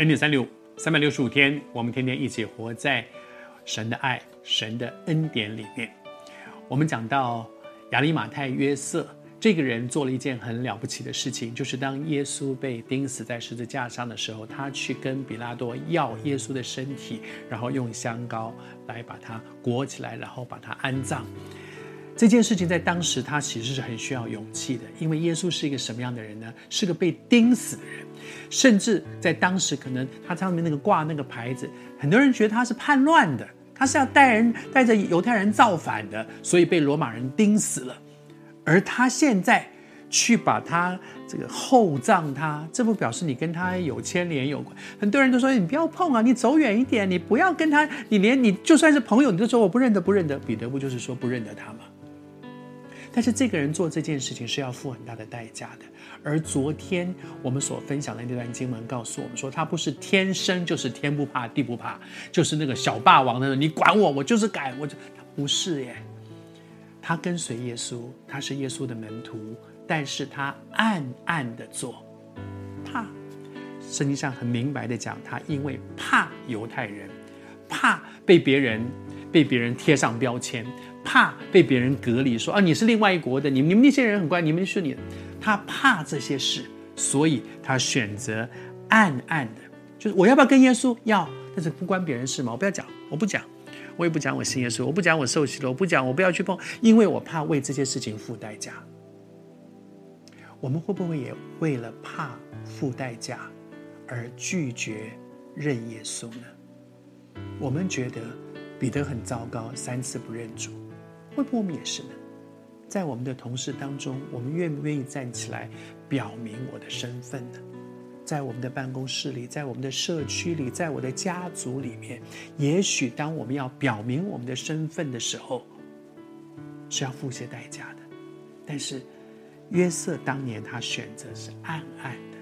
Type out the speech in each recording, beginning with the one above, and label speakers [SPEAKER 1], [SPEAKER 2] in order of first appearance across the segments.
[SPEAKER 1] 恩典三六，三百六十五天，我们天天一起活在神的爱、神的恩典里面。我们讲到亚利马太约瑟这个人做了一件很了不起的事情，就是当耶稣被钉死在十字架上的时候，他去跟比拉多要耶稣的身体，然后用香膏来把它裹起来，然后把它安葬。这件事情在当时他其实是很需要勇气的，因为耶稣是一个什么样的人呢？是个被钉死的人，甚至在当时可能他上面那个挂那个牌子，很多人觉得他是叛乱的，他是要带人带着犹太人造反的，所以被罗马人钉死了。而他现在去把他这个厚葬他，这不表示你跟他有牵连有关？很多人都说你不要碰啊，你走远一点，你不要跟他，你连你就算是朋友，你都说我不认得不认得。彼得不就是说不认得他吗？但是这个人做这件事情是要付很大的代价的。而昨天我们所分享的那段经文告诉我们说，他不是天生就是天不怕地不怕，就是那个小霸王的人，你管我，我就是敢，我就他不是耶。他跟随耶稣，他是耶稣的门徒，但是他暗暗的做，怕。圣经上很明白的讲，他因为怕犹太人，怕被别人被别人贴上标签。怕被别人隔离，说啊，你是另外一国的，你你们那些人很乖，你们是你。他怕这些事，所以他选择暗暗的，就是我要不要跟耶稣要，但是不关别人事嘛，我不要讲，我不讲，我也不讲我信耶稣，我不讲我受洗了，我不讲我不要去碰，因为我怕为这些事情付代价。我们会不会也为了怕付代价而拒绝认耶稣呢？我们觉得彼得很糟糕，三次不认主。会不会我们也是呢？在我们的同事当中，我们愿不愿意站起来表明我的身份呢？在我们的办公室里，在我们的社区里，在我的家族里面，也许当我们要表明我们的身份的时候，是要付些代价的。但是约瑟当年他选择是暗暗的，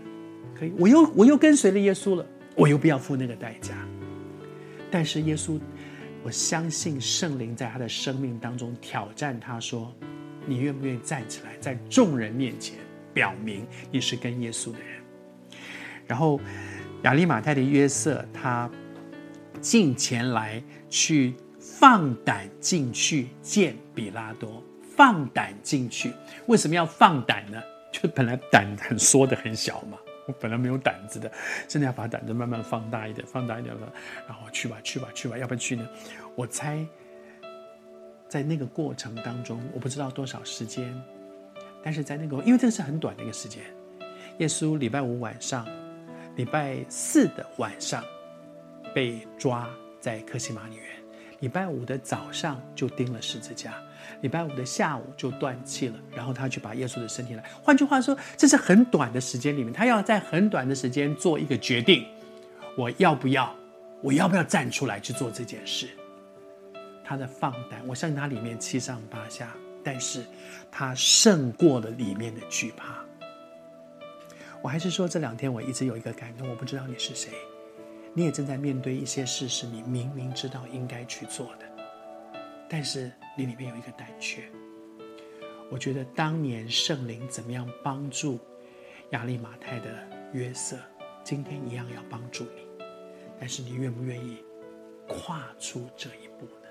[SPEAKER 1] 可以，我又我又跟随了耶稣了，我又不要付那个代价。但是耶稣。我相信圣灵在他的生命当中挑战他说：“你愿不愿意站起来，在众人面前表明你是跟耶稣的人？”然后亚利马太的约瑟他进前来去放胆进去见彼拉多，放胆进去。为什么要放胆呢？就本来胆很缩的很小嘛。我本来没有胆子的，现在要把胆子慢慢放大一点，放大一点了，然后去吧，去吧，去吧，要不要去呢？我猜，在那个过程当中，我不知道多少时间，但是在那个，因为这个是很短的一个时间。耶稣礼拜五晚上，礼拜四的晚上被抓在克西马里园。礼拜五的早上就钉了十字架，礼拜五的下午就断气了，然后他去把耶稣的身体来。换句话说，这是很短的时间里面，他要在很短的时间做一个决定：我要不要？我要不要站出来去做这件事？他的放胆，我相信他里面七上八下，但是他胜过了里面的惧怕。我还是说，这两天我一直有一个感动，我不知道你是谁。你也正在面对一些事，是你明明知道应该去做的，但是你里面有一个胆怯。我觉得当年圣灵怎么样帮助亚利马泰的约瑟，今天一样要帮助你。但是你愿不愿意跨出这一步呢？